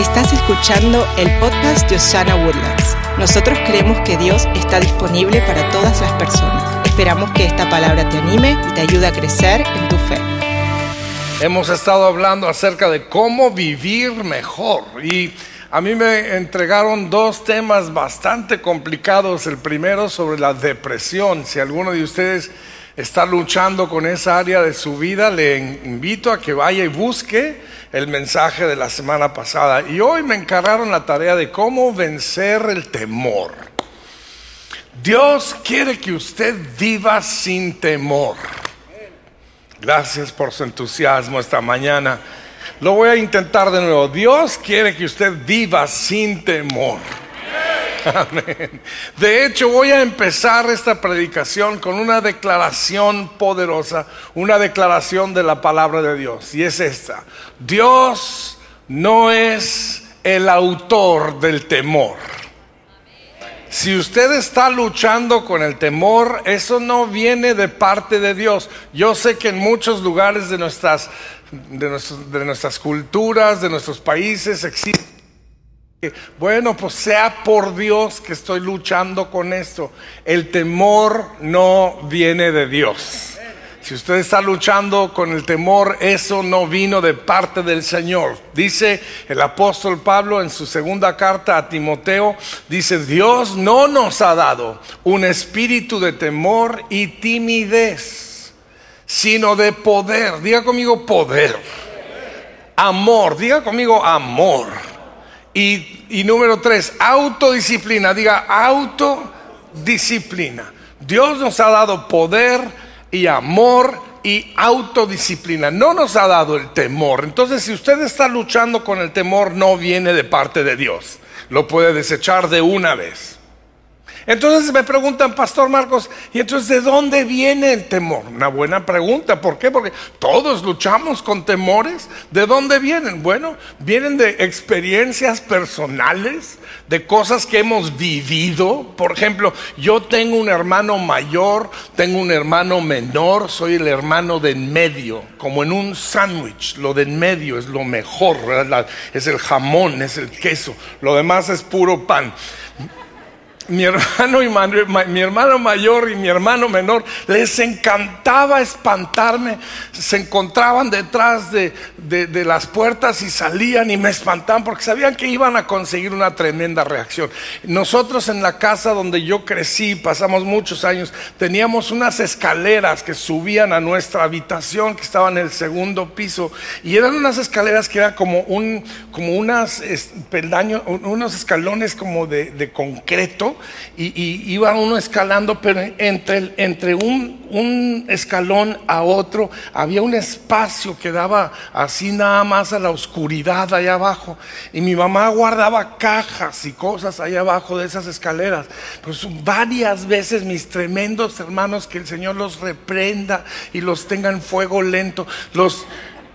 Estás escuchando el podcast de Osana Woodlands. Nosotros creemos que Dios está disponible para todas las personas. Esperamos que esta palabra te anime y te ayude a crecer en tu fe. Hemos estado hablando acerca de cómo vivir mejor y a mí me entregaron dos temas bastante complicados. El primero sobre la depresión. Si alguno de ustedes está luchando con esa área de su vida, le invito a que vaya y busque el mensaje de la semana pasada. Y hoy me encargaron la tarea de cómo vencer el temor. Dios quiere que usted viva sin temor. Gracias por su entusiasmo esta mañana. Lo voy a intentar de nuevo. Dios quiere que usted viva sin temor. Amén. De hecho, voy a empezar esta predicación con una declaración poderosa, una declaración de la palabra de Dios. Y es esta. Dios no es el autor del temor. Si usted está luchando con el temor, eso no viene de parte de Dios. Yo sé que en muchos lugares de nuestras de, nuestras culturas, de nuestros países, existe. Bueno, pues sea por Dios que estoy luchando con esto. El temor no viene de Dios. Si usted está luchando con el temor, eso no vino de parte del Señor. Dice el apóstol Pablo en su segunda carta a Timoteo, dice, Dios no nos ha dado un espíritu de temor y timidez sino de poder. Diga conmigo poder. Amor, diga conmigo amor. Y, número tres, autodisciplina. Diga autodisciplina. Dios nos ha dado poder y amor y autodisciplina. No nos ha dado el temor. Entonces, si usted está luchando con el temor, no viene de parte de Dios. Lo puede desechar de una vez. Entonces me preguntan, Pastor Marcos, ¿y entonces de dónde viene el temor? Una buena pregunta, ¿por qué? Porque todos luchamos con temores. ¿De dónde vienen? Bueno, vienen de experiencias personales, de cosas que hemos vivido. Por ejemplo, yo tengo un hermano mayor, tengo un hermano menor, soy el hermano de en medio, como en un sándwich. Lo de en medio es lo mejor, es el jamón, es el queso, lo demás es puro pan mi hermano y mi hermano mayor y mi hermano menor les encantaba espantarme. Se encontraban detrás de, las puertas y salían y me espantaban porque sabían que iban a conseguir una tremenda reacción. Nosotros en la casa donde yo crecí, pasamos muchos años, teníamos unas escaleras que subían a nuestra habitación que estaba en el segundo piso y eran unas escaleras que eran como un, como unas peldaños, unos escalones como de concreto y, iba uno escalando, pero entre, entre un, un, escalón a otro había un espacio que daba así nada más a la oscuridad allá abajo. Y mi mamá guardaba cajas y cosas allá abajo de esas escaleras. Pues varias veces mis tremendos hermanos, que el Señor los reprenda y los tenga en fuego lento, los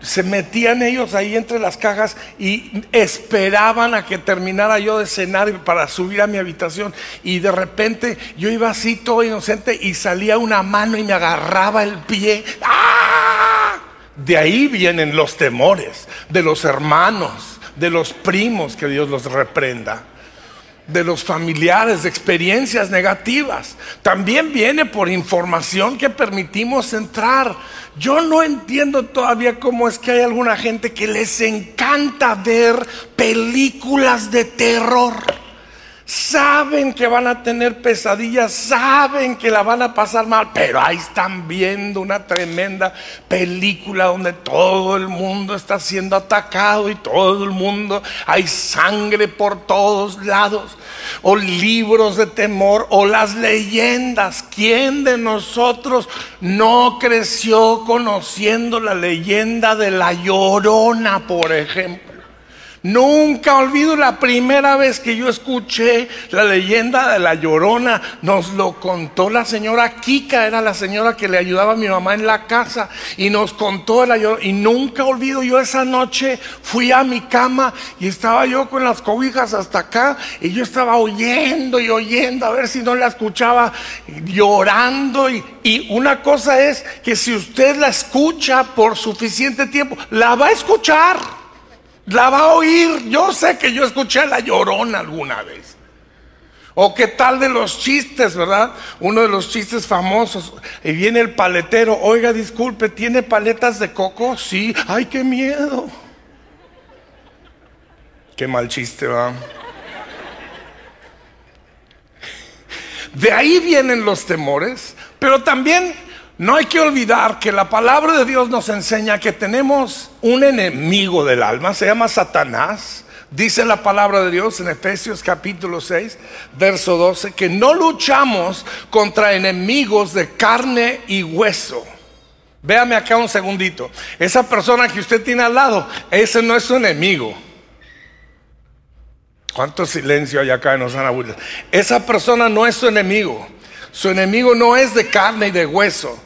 se metían ellos ahí entre las cajas y esperaban a que terminara yo de cenar para subir a mi habitación. Y de repente yo iba así todo inocente y salía una mano y me agarraba el pie. ¡Ah! De ahí vienen los temores de los hermanos, de los primos, que Dios los reprenda de los familiares, de experiencias negativas. También viene por información que permitimos entrar. Yo no entiendo todavía cómo es que hay alguna gente que les encanta ver películas de terror saben que van a tener pesadillas, saben que la van a pasar mal, pero ahí están viendo una tremenda película donde todo el mundo está siendo atacado y todo el mundo, hay sangre por todos lados, o libros de temor, o las leyendas. ¿Quién de nosotros no creció conociendo la leyenda de la llorona, por ejemplo? Nunca olvido la primera vez que yo escuché la leyenda de la llorona. Nos lo contó la señora Kika, era la señora que le ayudaba a mi mamá en la casa. Y nos contó la llorona. Y nunca olvido yo esa noche fui a mi cama y estaba yo con las cobijas hasta acá. Y yo estaba oyendo y oyendo a ver si no la escuchaba llorando. Y, y una cosa es que si usted la escucha por suficiente tiempo, la va a escuchar. La va a oír. Yo sé que yo escuché a la llorona alguna vez. O qué tal de los chistes, ¿verdad? Uno de los chistes famosos. Y viene el paletero. Oiga, disculpe, ¿tiene paletas de coco? Sí. Ay, qué miedo. Qué mal chiste, va. De ahí vienen los temores, pero también no hay que olvidar que la palabra de Dios nos enseña que tenemos un enemigo del alma, se llama Satanás. Dice la palabra de Dios en Efesios capítulo 6, verso 12, que no luchamos contra enemigos de carne y hueso. Véame acá un segundito. Esa persona que usted tiene al lado, ese no es su enemigo. ¿Cuánto silencio hay acá en Osana Esa persona no es su enemigo. Su enemigo no es de carne y de hueso,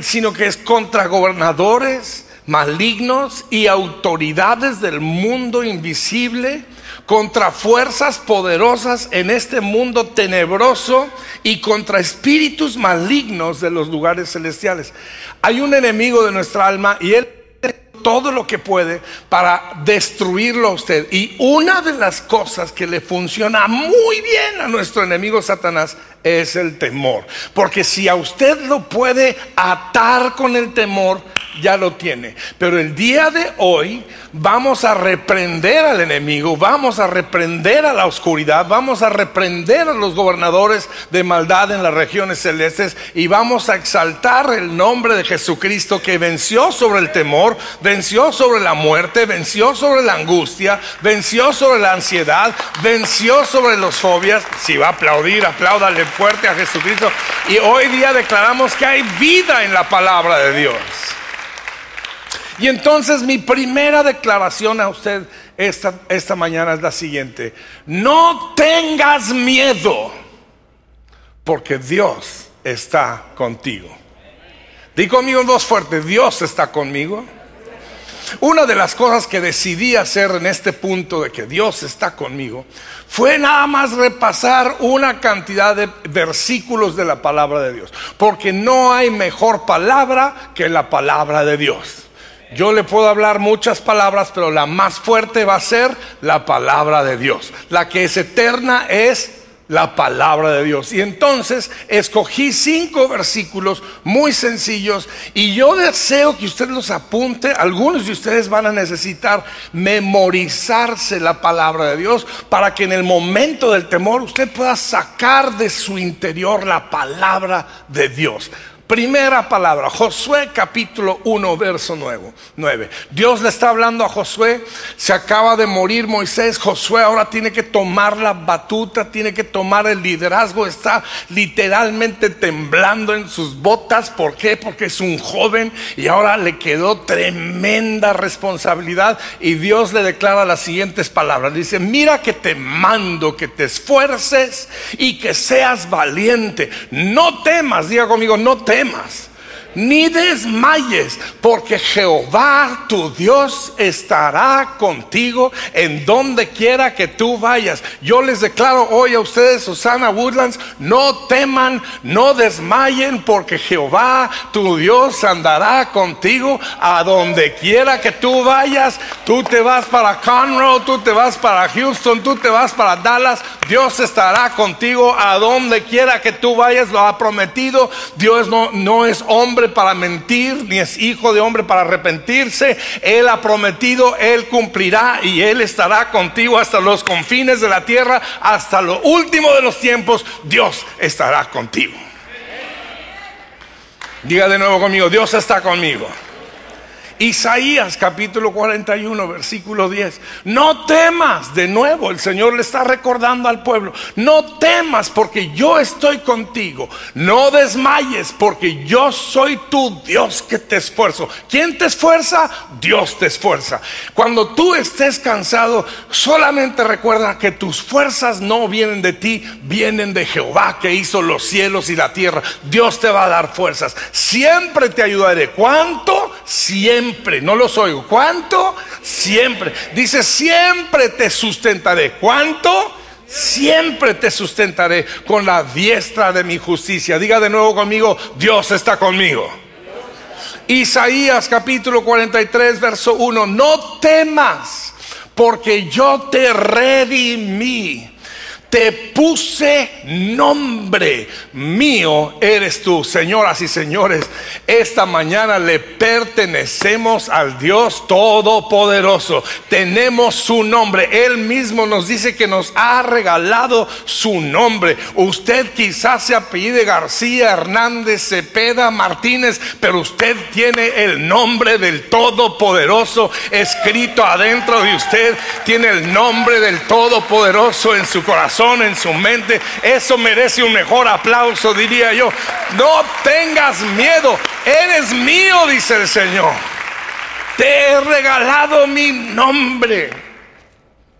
sino que es contra gobernadores malignos y autoridades del mundo invisible, contra fuerzas poderosas en este mundo tenebroso y contra espíritus malignos de los lugares celestiales. Hay un enemigo de nuestra alma y él todo lo que puede para destruirlo a usted. Y una de las cosas que le funciona muy bien a nuestro enemigo Satanás es el temor. Porque si a usted lo puede atar con el temor, ya lo tiene. Pero el día de hoy vamos a reprender al enemigo, vamos a reprender a la oscuridad, vamos a reprender a los gobernadores de maldad en las regiones celestes y vamos a exaltar el nombre de Jesucristo que venció sobre el temor, venció sobre la muerte, venció sobre la angustia, venció sobre la ansiedad, venció sobre las fobias. Si va a aplaudir, apláudale fuerte a Jesucristo. Y hoy día declaramos que hay vida en la palabra de Dios. Y entonces mi primera declaración a usted esta, esta mañana es la siguiente. No tengas miedo, porque Dios está contigo. Di conmigo en voz fuerte, Dios está conmigo. Una de las cosas que decidí hacer en este punto de que Dios está conmigo fue nada más repasar una cantidad de versículos de la palabra de Dios, porque no hay mejor palabra que la palabra de Dios. Yo le puedo hablar muchas palabras, pero la más fuerte va a ser la palabra de Dios. La que es eterna es la palabra de Dios. Y entonces escogí cinco versículos muy sencillos y yo deseo que usted los apunte. Algunos de ustedes van a necesitar memorizarse la palabra de Dios para que en el momento del temor usted pueda sacar de su interior la palabra de Dios. Primera palabra, Josué capítulo 1, verso 9. Dios le está hablando a Josué, se acaba de morir Moisés, Josué ahora tiene que tomar la batuta, tiene que tomar el liderazgo, está literalmente temblando en sus botas. ¿Por qué? Porque es un joven y ahora le quedó tremenda responsabilidad y Dios le declara las siguientes palabras. Dice, mira que te mando que te esfuerces y que seas valiente. No temas, diga conmigo, no temas temas, ni desmayes, porque Jehová tu Dios estará contigo en donde quiera que tú vayas. Yo les declaro hoy a ustedes, Susana Woodlands, no teman, no desmayen, porque Jehová tu Dios andará contigo a donde quiera que tú vayas. Tú te vas para Conroe, tú te vas para Houston, tú te vas para Dallas. Dios estará contigo a donde quiera que tú vayas, lo ha prometido. Dios no, no es hombre para mentir, ni es hijo de hombre para arrepentirse. Él ha prometido, Él cumplirá y Él estará contigo hasta los confines de la tierra, hasta lo último de los tiempos. Dios estará contigo. Diga de nuevo conmigo, Dios está conmigo. Isaías capítulo 41, versículo 10. No temas, de nuevo el Señor le está recordando al pueblo, no temas porque yo estoy contigo. No desmayes porque yo soy tu Dios que te esfuerzo. ¿Quién te esfuerza? Dios te esfuerza. Cuando tú estés cansado, solamente recuerda que tus fuerzas no vienen de ti, vienen de Jehová que hizo los cielos y la tierra. Dios te va a dar fuerzas. Siempre te ayudaré. ¿Cuánto? Siempre no los oigo. ¿Cuánto? Siempre. Dice, siempre te sustentaré. ¿Cuánto? Siempre te sustentaré con la diestra de mi justicia. Diga de nuevo conmigo, Dios está conmigo. Isaías capítulo 43, verso 1, no temas porque yo te redimí te puse nombre mío eres tú. Señoras y señores, esta mañana le pertenecemos al Dios Todopoderoso. Tenemos su nombre. Él mismo nos dice que nos ha regalado su nombre. Usted quizás se apellide García, Hernández, Cepeda, Martínez, pero usted tiene el nombre del Todopoderoso escrito adentro de usted. Tiene el nombre del Todopoderoso en su corazón en su mente. Eso merece un mejor aplauso, diría yo. No tengas miedo, eres mío, dice el Señor. Te he regalado mi nombre.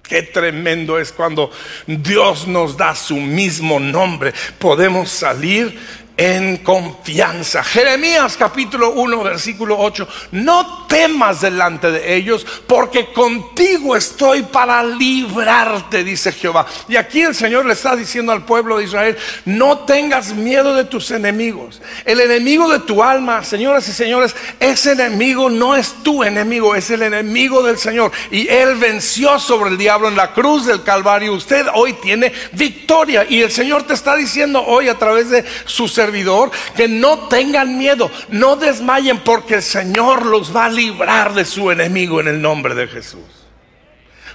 Qué tremendo es cuando Dios nos da su mismo nombre. Podemos salir en confianza. Jeremías capítulo 1 versículo 8. No temas delante de ellos porque contigo estoy para librarte, dice Jehová. Y aquí el Señor le está diciendo al pueblo de Israel, no tengas miedo de tus enemigos. El enemigo de tu alma, señoras y señores, ese enemigo no es tu enemigo, es el enemigo del Señor. Y Él venció sobre el diablo en la cruz del Calvario. Usted hoy tiene victoria. Y el Señor te está diciendo hoy a través de su servidor que no tengan miedo, no desmayen porque el Señor los va a librar de su enemigo en el nombre de Jesús.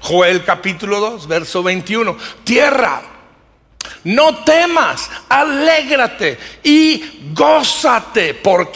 Joel capítulo 2, verso 21. Tierra, no temas, alégrate y gózate. ¿Por?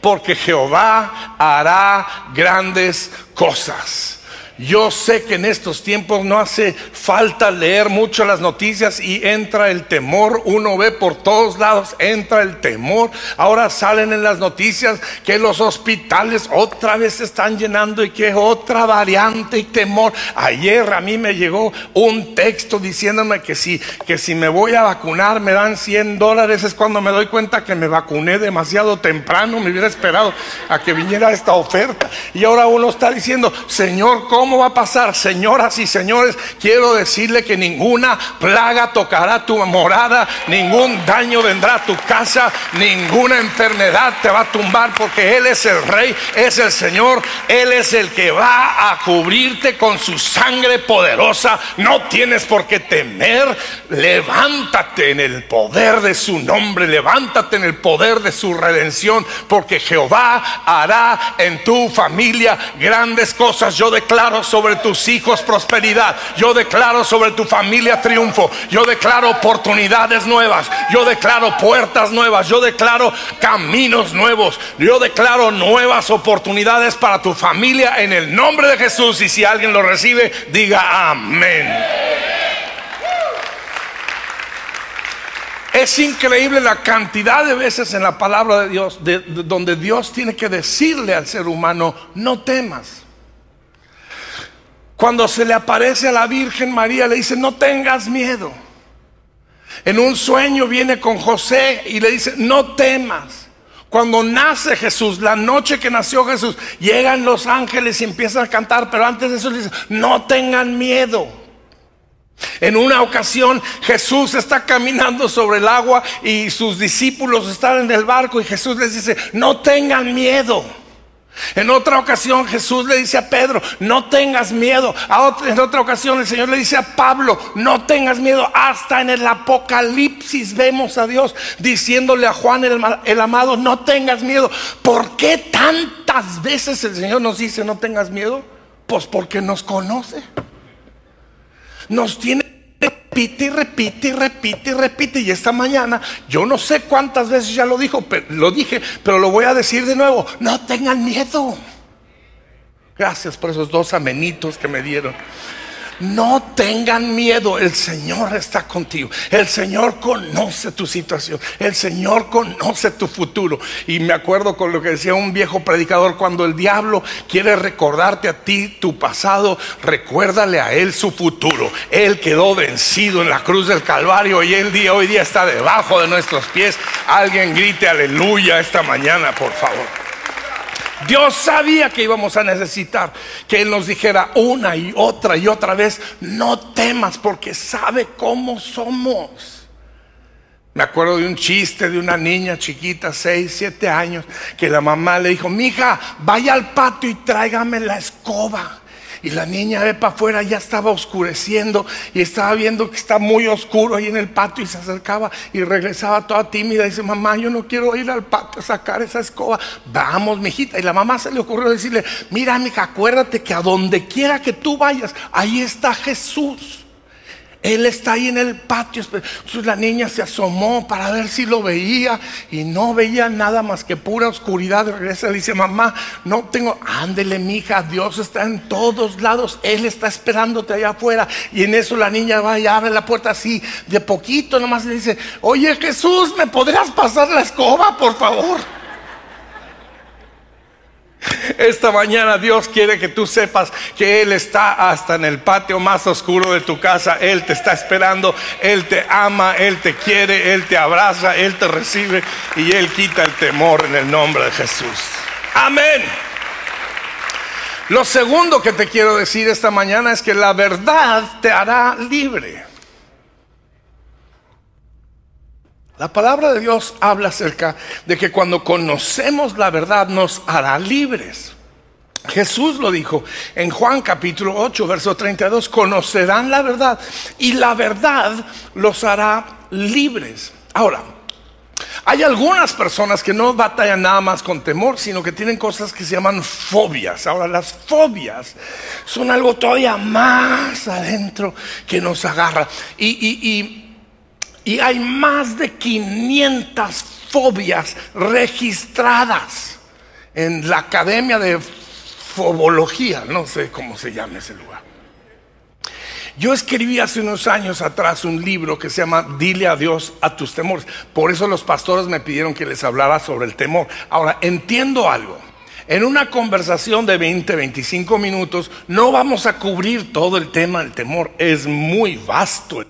Porque Jehová hará grandes cosas. Yo sé que en estos tiempos no hace falta leer mucho las noticias y entra el temor. Uno ve por todos lados, entra el temor. Ahora salen en las noticias que los hospitales otra vez se están llenando y que otra variante y temor. Ayer a mí me llegó un texto diciéndome que si, que si me voy a vacunar me dan 100 dólares. Es cuando me doy cuenta que me vacuné demasiado temprano. Me hubiera esperado a que viniera esta oferta. Y ahora uno está diciendo, Señor, ¿cómo? ¿Cómo va a pasar? Señoras y señores, quiero decirle que ninguna plaga tocará tu morada, ningún daño vendrá a tu casa, ninguna enfermedad te va a tumbar porque Él es el Rey, es el Señor, Él es el que va a cubrirte con su sangre poderosa. No tienes por qué temer. Levántate en el poder de su nombre, levántate en el poder de su redención, porque Jehová hará en tu familia grandes cosas. Yo declaro sobre tus hijos prosperidad. Yo declaro sobre tu familia triunfo. Yo declaro oportunidades nuevas. Yo declaro puertas nuevas. Yo declaro caminos nuevos. Yo declaro nuevas oportunidades para tu familia en el nombre de Jesús. Y si alguien lo recibe, diga amén. Es increíble la cantidad de veces en la palabra de Dios donde Dios tiene que decirle al ser humano, no temas. Cuando se le aparece a la Virgen María, le dice, no tengas miedo. En un sueño viene con José y le dice, no temas. Cuando nace Jesús, la noche que nació Jesús, llegan los ángeles y empiezan a cantar, pero antes de eso le dice, no tengan miedo. En una ocasión Jesús está caminando sobre el agua y sus discípulos están en el barco y Jesús les dice, no tengan miedo. En otra ocasión Jesús le dice a Pedro, no tengas miedo. en otra ocasión el Señor le dice a Pablo, no tengas miedo. Hasta en el Apocalipsis vemos a Dios diciéndole a Juan el, el amado, no tengas miedo. ¿Por qué tantas veces el Señor nos dice, no tengas miedo? Pues porque nos conoce. Nos tiene repite y repite y repite y repite. Y esta mañana, yo no sé cuántas veces ya lo dijo, pero, lo dije, pero lo voy a decir de nuevo. No tengan miedo. Gracias por esos dos amenitos que me dieron. No tengan miedo, el Señor está contigo. El Señor conoce tu situación. El Señor conoce tu futuro. Y me acuerdo con lo que decía un viejo predicador, cuando el diablo quiere recordarte a ti tu pasado, recuérdale a él su futuro. Él quedó vencido en la cruz del Calvario y el día hoy día está debajo de nuestros pies. Alguien grite aleluya esta mañana, por favor. Dios sabía que íbamos a necesitar que Él nos dijera una y otra y otra vez, no temas porque sabe cómo somos. Me acuerdo de un chiste de una niña chiquita, 6, 7 años, que la mamá le dijo, mija, vaya al patio y tráigame la escoba. Y la niña ve para afuera, ya estaba oscureciendo y estaba viendo que está muy oscuro ahí en el patio y se acercaba y regresaba toda tímida y dice, mamá, yo no quiero ir al patio a sacar esa escoba. Vamos, mijita. Y la mamá se le ocurrió decirle, mira, mija, acuérdate que a donde quiera que tú vayas, ahí está Jesús. Él está ahí en el patio. Entonces la niña se asomó para ver si lo veía y no veía nada más que pura oscuridad. Regresa y dice, mamá, no tengo, ándele mija, Dios está en todos lados. Él está esperándote allá afuera. Y en eso la niña va y abre la puerta así, de poquito nomás le dice, oye Jesús, ¿me podrías pasar la escoba, por favor? Esta mañana Dios quiere que tú sepas que Él está hasta en el patio más oscuro de tu casa. Él te está esperando, Él te ama, Él te quiere, Él te abraza, Él te recibe y Él quita el temor en el nombre de Jesús. Amén. Lo segundo que te quiero decir esta mañana es que la verdad te hará libre. La palabra de Dios habla acerca de que cuando conocemos la verdad nos hará libres. Jesús lo dijo en Juan capítulo 8, verso 32, conocerán la verdad y la verdad los hará libres. Ahora, hay algunas personas que no batallan nada más con temor, sino que tienen cosas que se llaman fobias. Ahora, las fobias son algo todavía más adentro que nos agarra. Y, y hay más de 500 fobias registradas en la Academia de Fobología, no sé cómo se llama ese lugar. Yo escribí hace unos años atrás un libro que se llama Dile a Dios a tus temores. Por eso los pastores me pidieron que les hablara sobre el temor. Ahora, entiendo algo. En una conversación de 20, 25 minutos no vamos a cubrir todo el tema del temor. Es muy vasto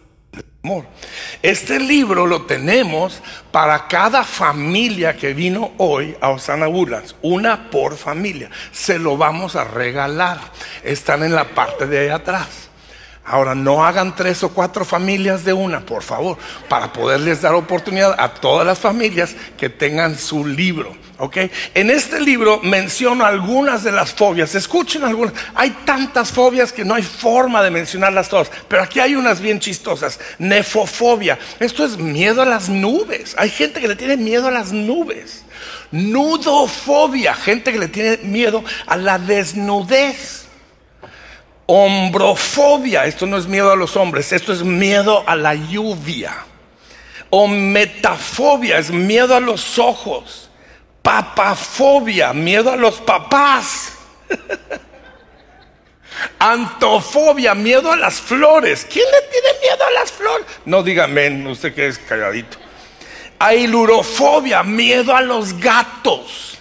este libro lo tenemos para cada familia que vino hoy a Osana Woodlands, una por familia. Se lo vamos a regalar. Están en la parte de ahí atrás. Ahora, no hagan tres o cuatro familias de una, por favor, para poderles dar oportunidad a todas las familias que tengan su libro. En este libro menciono algunas de las fobias. Escuchen algunas. Hay tantas fobias que no hay forma de mencionarlas todas. Pero aquí hay unas bien chistosas. Nefofobia. Esto es miedo a las nubes. Hay gente que le tiene miedo a las nubes. Nudofobia. Gente que le tiene miedo a la desnudez. Hombrofobia. Esto no es miedo a los hombres. Esto es miedo a la lluvia. O metafobia. Es miedo a los ojos papafobia, miedo a los papás. Antofobia, miedo a las flores. ¿Quién le tiene miedo a las flores? No dígame, usted que es calladito. Ailurofobia, miedo a los gatos.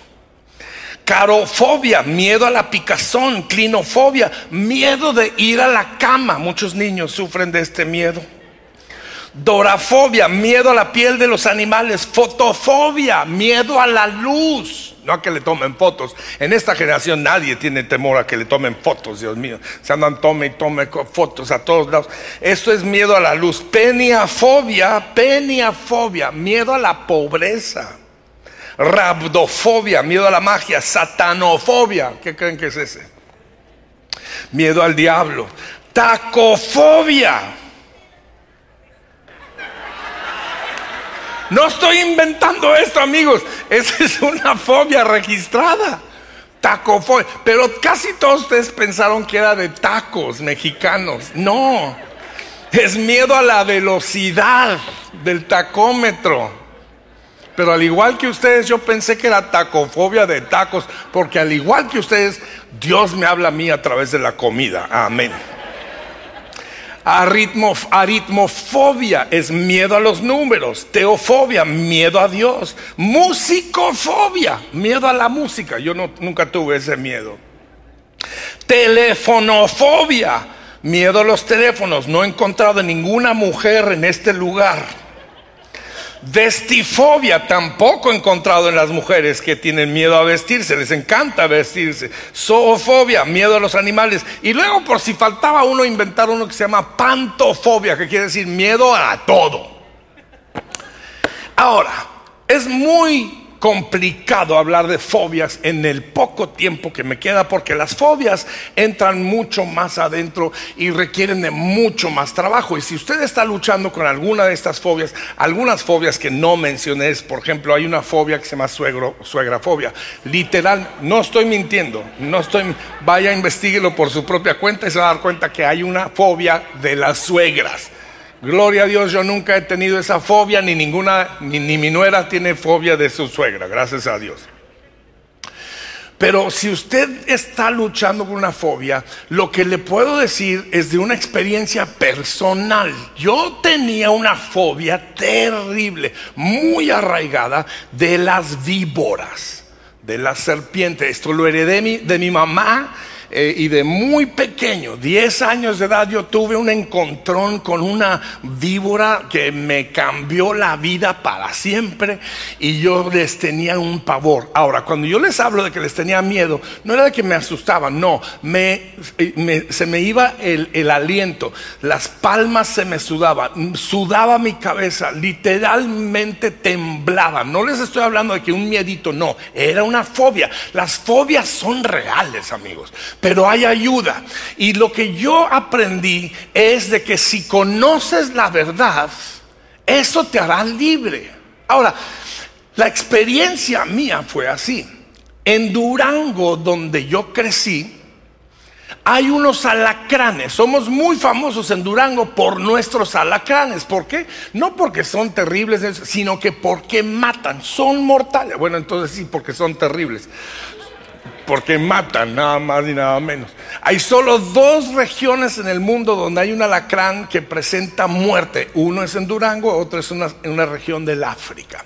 Carofobia, miedo a la picazón. Clinofobia, miedo de ir a la cama. Muchos niños sufren de este miedo. Dorafobia, miedo a la piel de los animales. Fotofobia, miedo a la luz. No a que le tomen fotos. En esta generación nadie tiene temor a que le tomen fotos, Dios mío. Se andan tome y tome fotos a todos lados. Esto es miedo a la luz. Peniafobia, peniafobia, miedo a la pobreza. Rabdofobia, miedo a la magia. Satanofobia, ¿qué creen que es ese? Miedo al diablo. Tacofobia No estoy inventando esto, amigos. Esa es una fobia registrada. Tacofobia. Pero casi todos ustedes pensaron que era de tacos mexicanos. No. Es miedo a la velocidad del tacómetro. Pero al igual que ustedes, yo pensé que era tacofobia de tacos. Porque al igual que ustedes, Dios me habla a mí a través de la comida. Amén. Aritmofobia es miedo a los números. Teofobia, miedo a Dios. Musicofobia, miedo a la música. Yo nunca tuve ese miedo. Telefonofobia, miedo a los teléfonos. No he encontrado ninguna mujer en este lugar Vestifobia tampoco encontrado en las mujeres que tienen miedo a vestirse, les encanta vestirse. Zoofobia, miedo a los animales. Y luego, por si faltaba uno, inventar uno que se llama pantofobia, que quiere decir miedo a todo. Ahora, es muy complicado hablar de fobias en el poco tiempo que me queda porque las fobias entran mucho más adentro y requieren de mucho más trabajo. Y si usted está luchando con alguna de estas fobias, algunas fobias que no mencioné, por ejemplo, hay una fobia que se llama suegro, suegrafobia. Literal, no estoy mintiendo, no estoy, vaya, investiguelo por su propia cuenta y se va a dar cuenta que hay una fobia de las suegras. Gloria a Dios, yo nunca he tenido esa fobia, ni ninguna, ni, mi nuera tiene fobia de su suegra, gracias a Dios. Pero si usted está luchando con una fobia, lo que le puedo decir es de una experiencia personal. Yo tenía una fobia terrible, muy arraigada de las víboras, de las serpientes. Esto lo heredé de mi mamá eh, y de muy pequeño, 10 años de edad, yo tuve un encontrón con una víbora que me cambió la vida para siempre y yo les tenía un pavor. Ahora, cuando yo les hablo de que les tenía miedo, no era de que me asustaban, no, me, se me iba el aliento, las palmas se me sudaban, sudaba mi cabeza, literalmente temblaba. No les estoy hablando de que un miedito, no, era una fobia. Las fobias son reales, amigos pero hay ayuda. Y lo que yo aprendí es de que si conoces la verdad, eso te hará libre. Ahora, la experiencia mía fue así. En Durango, donde yo crecí, hay unos alacranes. Somos muy famosos en Durango por nuestros alacranes. ¿Por qué? No porque son terribles, sino que porque matan. Son mortales. Bueno, entonces sí, porque son terribles porque matan nada más ni nada menos. Hay solo dos regiones en el mundo donde hay un alacrán que presenta muerte. Uno es en Durango, otro es en una región del África.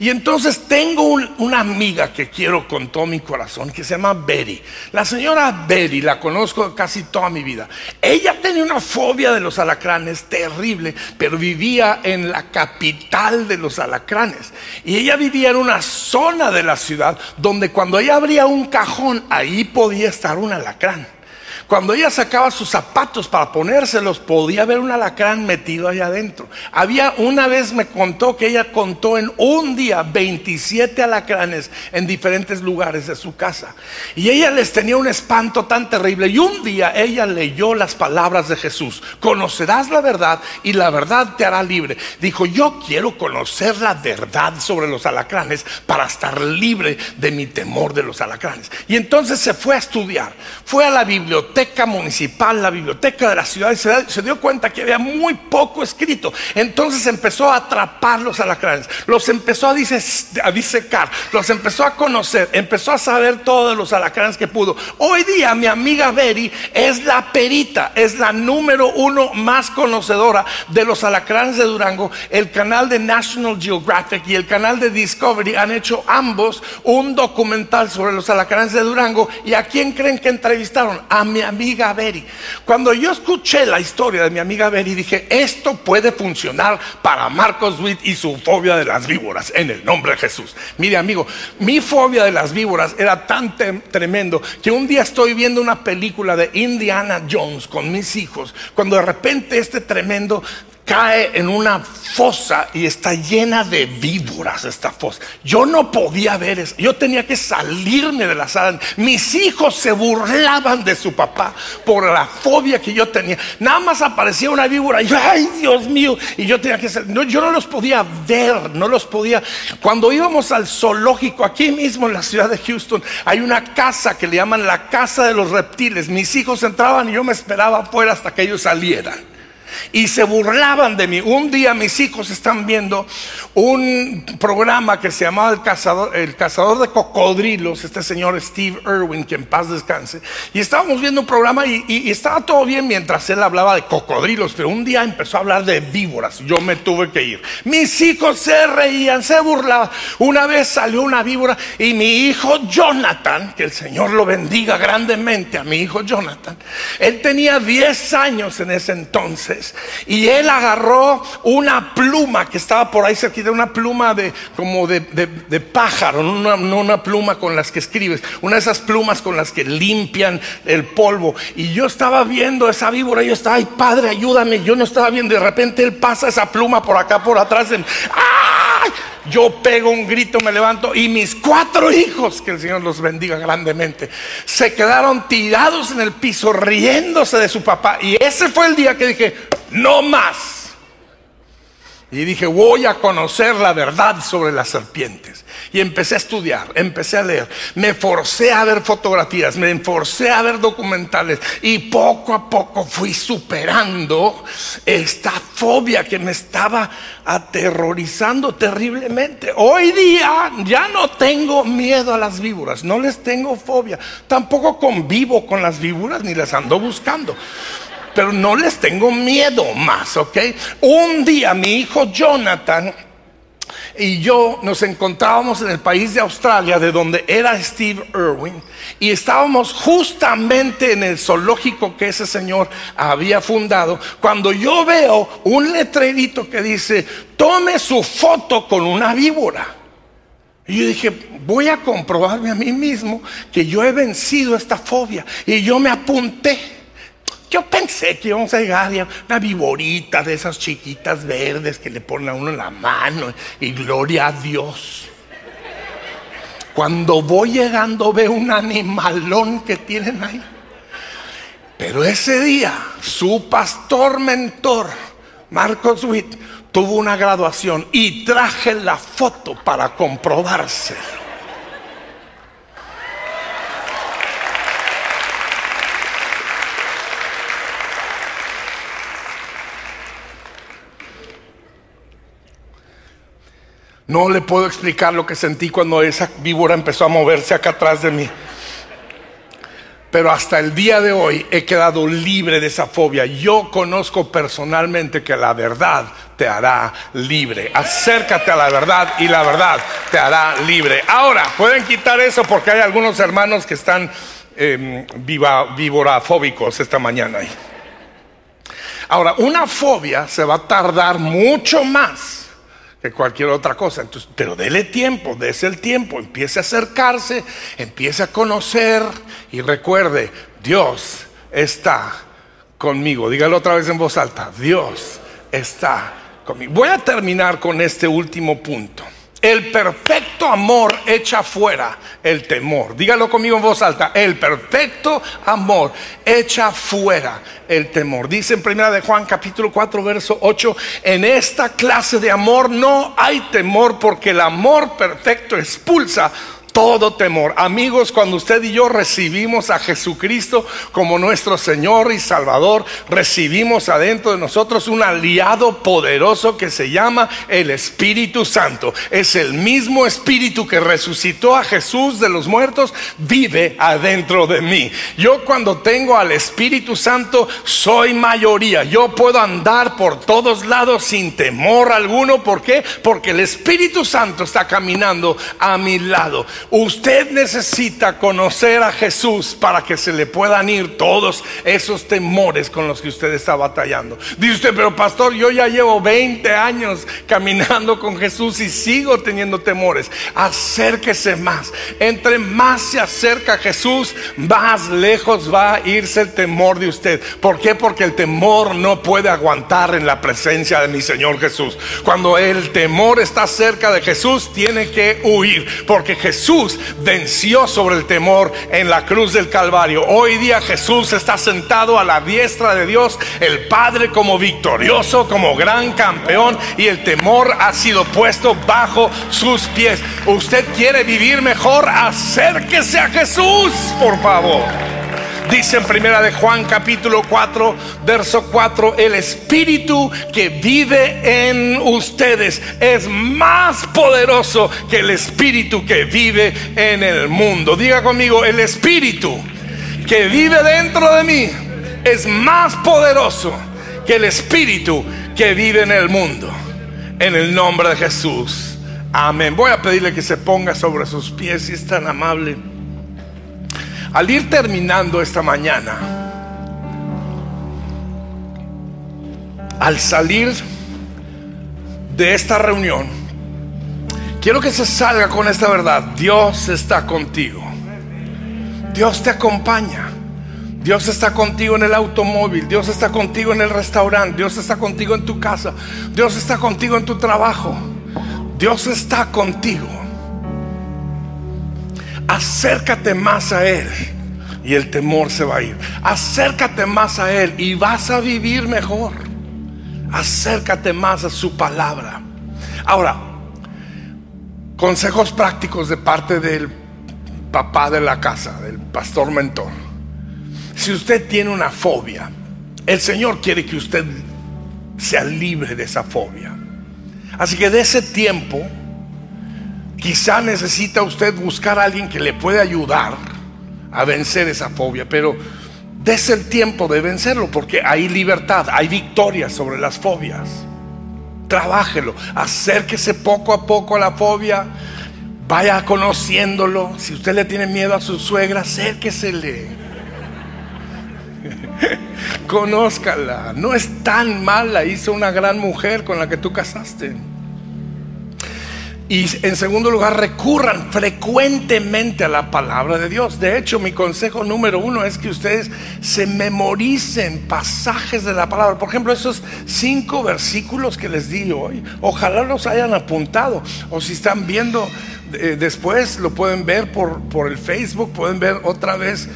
Y entonces tengo una amiga que quiero con todo mi corazón, que se llama Betty. La señora Betty, la conozco casi toda mi vida. Ella tenía una fobia de los alacranes terrible, pero vivía en la capital de los alacranes. Y ella vivía en una zona de la ciudad donde cuando ella abría un cajón, ahí podía estar un alacrán. Cuando ella sacaba sus zapatos para ponérselos, podía ver un alacrán metido allá adentro. Había una vez me contó que ella contó en un día 27 alacranes en diferentes lugares de su casa. Y ella les tenía un espanto tan terrible. Y un día ella leyó las palabras de Jesús. Conocerás la verdad y la verdad te hará libre. Dijo, yo quiero conocer la verdad sobre los alacranes para estar libre de mi temor de los alacranes. Y entonces se fue a estudiar. Fue a la biblioteca biblioteca municipal, la biblioteca de la ciudad, se, dio cuenta que había muy poco escrito. Entonces empezó a atrapar los alacranes, los empezó a, a disecar, los empezó a conocer, empezó a saber todos los alacranes que pudo. Hoy día mi amiga Betty es la perita, es la número uno más conocedora de los alacranes de Durango. El canal de National Geographic y el canal de Discovery han hecho ambos un documental sobre los alacranes de Durango. ¿Y a quién creen que entrevistaron? A mi amiga Betty. Cuando yo escuché la historia de mi amiga Betty, dije, esto puede funcionar para Marcos Witt y su fobia de las víboras, en el nombre de Jesús. Mire, amigo, mi fobia de las víboras era tan tremendo que un día estoy viendo una película de Indiana Jones con mis hijos, cuando de repente este tremendo cae en una fosa y está llena de víboras esta fosa. Yo no podía ver eso. Yo tenía que salirme de la sala. Mis hijos se burlaban de su papá por la fobia que yo tenía. Nada más aparecía una víbora y ay Dios mío. Y yo tenía que no, yo no los podía ver, no los podía. Cuando íbamos al zoológico aquí mismo en la ciudad de Houston, hay una casa que le llaman la casa de los reptiles. Mis hijos entraban y yo me esperaba afuera hasta que ellos salieran y se burlaban de mí. Un día mis hijos están viendo un programa que se llamaba El Cazador, el Cazador de Cocodrilos, este señor Steve Irwin, que en paz descanse, y estábamos viendo un programa y, estaba todo bien mientras él hablaba de cocodrilos, pero un día empezó a hablar de víboras, yo me tuve que ir. Mis hijos se reían, se burlaban. Una vez salió una víbora y mi hijo Jonathan, que el Señor lo bendiga grandemente a mi hijo Jonathan, él tenía 10 años en ese entonces y él agarró una pluma que estaba por ahí cerquita, una pluma de como de, pájaro, no una, pluma con las que escribes, una de esas plumas con las que limpian el polvo. Y yo estaba viendo esa víbora, yo estaba, ay padre, ayúdame. Yo no estaba viendo, de repente él pasa esa pluma por acá, por atrás. De, ¡Ay! Yo pego un grito, me levanto y mis cuatro hijos, que el Señor los bendiga grandemente, se quedaron tirados en el piso riéndose de su papá. Y ese fue el día que dije, no más. Y dije, voy a conocer la verdad sobre las serpientes. Y empecé a estudiar, empecé a leer, me forcé a ver fotografías, me forcé a ver documentales y poco a poco fui superando esta fobia que me estaba aterrorizando terriblemente. Hoy día ya no tengo miedo a las víboras, no les tengo fobia, tampoco convivo con las víboras ni las ando buscando pero no les tengo miedo más, ¿ok? Un día mi hijo Jonathan y yo nos encontrábamos en el país de Australia, de donde era Steve Irwin, y estábamos justamente en el zoológico que ese señor había fundado, cuando yo veo un letrerito que dice, tome su foto con una víbora. Y yo dije, voy a comprobarme a mí mismo que yo he vencido esta fobia. Y yo me apunté. Yo pensé que íbamos a llegar a una viborita de esas chiquitas verdes que le ponen a uno en la mano y gloria a Dios. Cuando voy llegando veo un animalón que tienen ahí. Pero ese día su pastor mentor, Marcos Witt, tuvo una graduación y traje la foto para comprobarse. No le puedo explicar lo que sentí cuando esa víbora empezó a moverse acá atrás de mí. Pero hasta el día de hoy he quedado libre de esa fobia. Yo conozco personalmente que la verdad te hará libre. Acércate a la verdad y la verdad te hará libre. Ahora, pueden quitar eso porque hay algunos hermanos que están eh, víborafóbicos esta mañana. Ahora, una fobia se va a tardar mucho más que cualquier otra cosa. Entonces, pero dele tiempo, dése el tiempo, empiece a acercarse, empiece a conocer y recuerde, Dios está conmigo. Dígalo otra vez en voz alta, Dios está conmigo. Voy a terminar con este último punto. El perfecto amor echa fuera el temor. Dígalo conmigo en voz alta. El perfecto amor echa fuera el temor. Dice en primera de Juan capítulo 4 verso 8, en esta clase de amor no hay temor porque el amor perfecto expulsa todo temor. Amigos, cuando usted y yo recibimos a Jesucristo como nuestro Señor y Salvador, recibimos adentro de nosotros un aliado poderoso que se llama el Espíritu Santo. Es el mismo Espíritu que resucitó a Jesús de los muertos, vive adentro de mí. Yo cuando tengo al Espíritu Santo soy mayoría. Yo puedo andar por todos lados sin temor alguno. ¿Por qué? Porque el Espíritu Santo está caminando a mi lado. Usted necesita conocer a Jesús para que se le puedan ir todos esos temores con los que usted está batallando. Dice usted, pero pastor, yo ya llevo 20 años caminando con Jesús y sigo teniendo temores. Acérquese más. Entre más se acerca a Jesús, más lejos va a irse el temor de usted. ¿Por qué? Porque el temor no puede aguantar en la presencia de mi Señor Jesús. Cuando el temor está cerca de Jesús, tiene que huir. Porque Jesús venció sobre el temor en la cruz del Calvario. Hoy día Jesús está sentado a la diestra de Dios, el Padre como victorioso, como gran campeón y el temor ha sido puesto bajo sus pies. ¿Usted quiere vivir mejor? Acérquese a Jesús, por favor. Dice en primera de Juan capítulo 4, verso 4, el espíritu que vive en ustedes es más poderoso que el espíritu que vive en el mundo. Diga conmigo, el espíritu que vive dentro de mí es más poderoso que el espíritu que vive en el mundo. En el nombre de Jesús. Amén. Voy a pedirle que se ponga sobre sus pies si es tan amable. Al ir terminando esta mañana, al salir de esta reunión, quiero que se salga con esta verdad. Dios está contigo. Dios te acompaña. Dios está contigo en el automóvil, Dios está contigo en el restaurante, Dios está contigo en tu casa, Dios está contigo en tu trabajo. Dios está contigo. Acércate más a Él y el temor se va a ir. Acércate más a Él y vas a vivir mejor. Acércate más a su palabra. Ahora, consejos prácticos de parte del papá de la casa, del pastor mentor. Si usted tiene una fobia, el Señor quiere que usted sea libre de esa fobia. Así que de ese tiempo, quizá necesita usted buscar a alguien que le pueda ayudar a vencer esa fobia, pero des el tiempo de vencerlo porque hay libertad, hay victoria sobre las fobias. Trabájelo, acérquese poco a poco a la fobia, vaya conociéndolo. Si usted le tiene miedo a su suegra, acérquesele. Conózcala, no es tan mala, hizo una gran mujer con la que tú casaste. Y en segundo lugar, recurran frecuentemente a la palabra de Dios. De hecho, mi consejo número uno es que ustedes se memoricen pasajes de la palabra. Por ejemplo, esos cinco versículos que les di hoy, ojalá los hayan apuntado. O si están viendo eh, después, lo pueden ver por, por el Facebook, pueden ver otra vez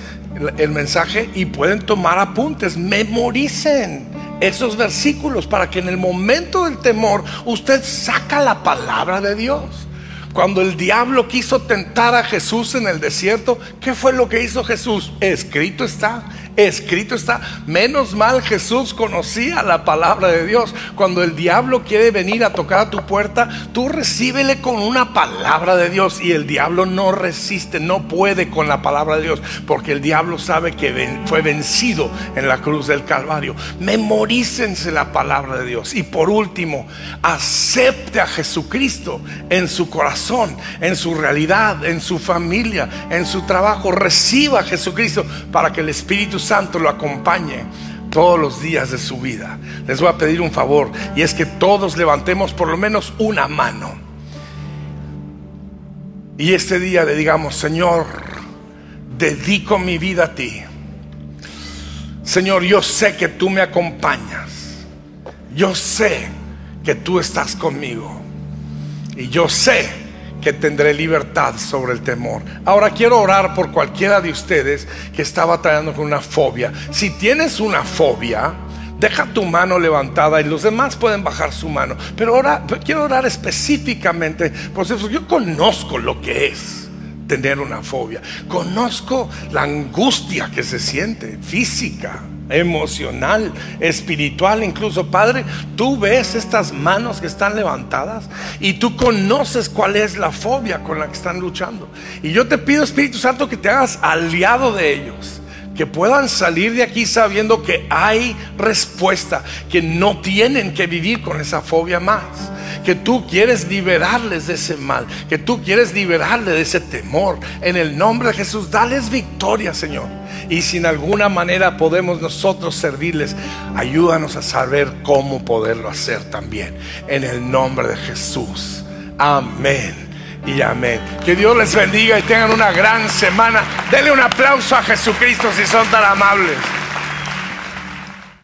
el mensaje y pueden tomar apuntes. Memoricen esos versículos para que en el momento del temor usted saca la palabra de Dios. Cuando el diablo quiso tentar a Jesús en el desierto, ¿qué fue lo que hizo Jesús? Escrito está. Escrito está, menos mal Jesús conocía la palabra de Dios. Cuando el diablo quiere venir a tocar a tu puerta, tú recíbele con una palabra de Dios y el diablo no resiste, no puede con la palabra de Dios, porque el diablo sabe que fue vencido en la cruz del Calvario. Memorícense la palabra de Dios y por último, acepte a Jesucristo en su corazón, en su realidad, en su familia, en su trabajo. Reciba a Jesucristo para que el Espíritu Santo lo acompañe todos los días de su vida. Les voy a pedir un favor y es que todos levantemos por lo menos una mano. Y este día le digamos, Señor, dedico mi vida a ti. Señor, yo sé que tú me acompañas. Yo sé que tú estás conmigo. Y yo sé que tendré libertad sobre el temor. Ahora quiero orar por cualquiera de ustedes que está batallando con una fobia. Si tienes una fobia, deja tu mano levantada y los demás pueden bajar su mano. Pero ahora quiero orar específicamente, por eso yo conozco lo que es tener una fobia. Conozco la angustia que se siente física emocional, espiritual incluso. Padre, tú ves estas manos que están levantadas y tú conoces cuál es la fobia con la que están luchando. Y yo te pido, Espíritu Santo, que te hagas aliado de ellos. Que puedan salir de aquí sabiendo que hay respuesta, que no tienen que vivir con esa fobia más que tú quieres liberarles de ese mal, que tú quieres liberarles de ese temor. En el nombre de Jesús, dales victoria, Señor y si en alguna manera podemos nosotros servirles, ayúdanos a saber cómo poderlo hacer también. En el nombre de Jesús. Amén y amén. Que Dios les bendiga y tengan una gran semana. Denle un aplauso a Jesucristo si son tan amables.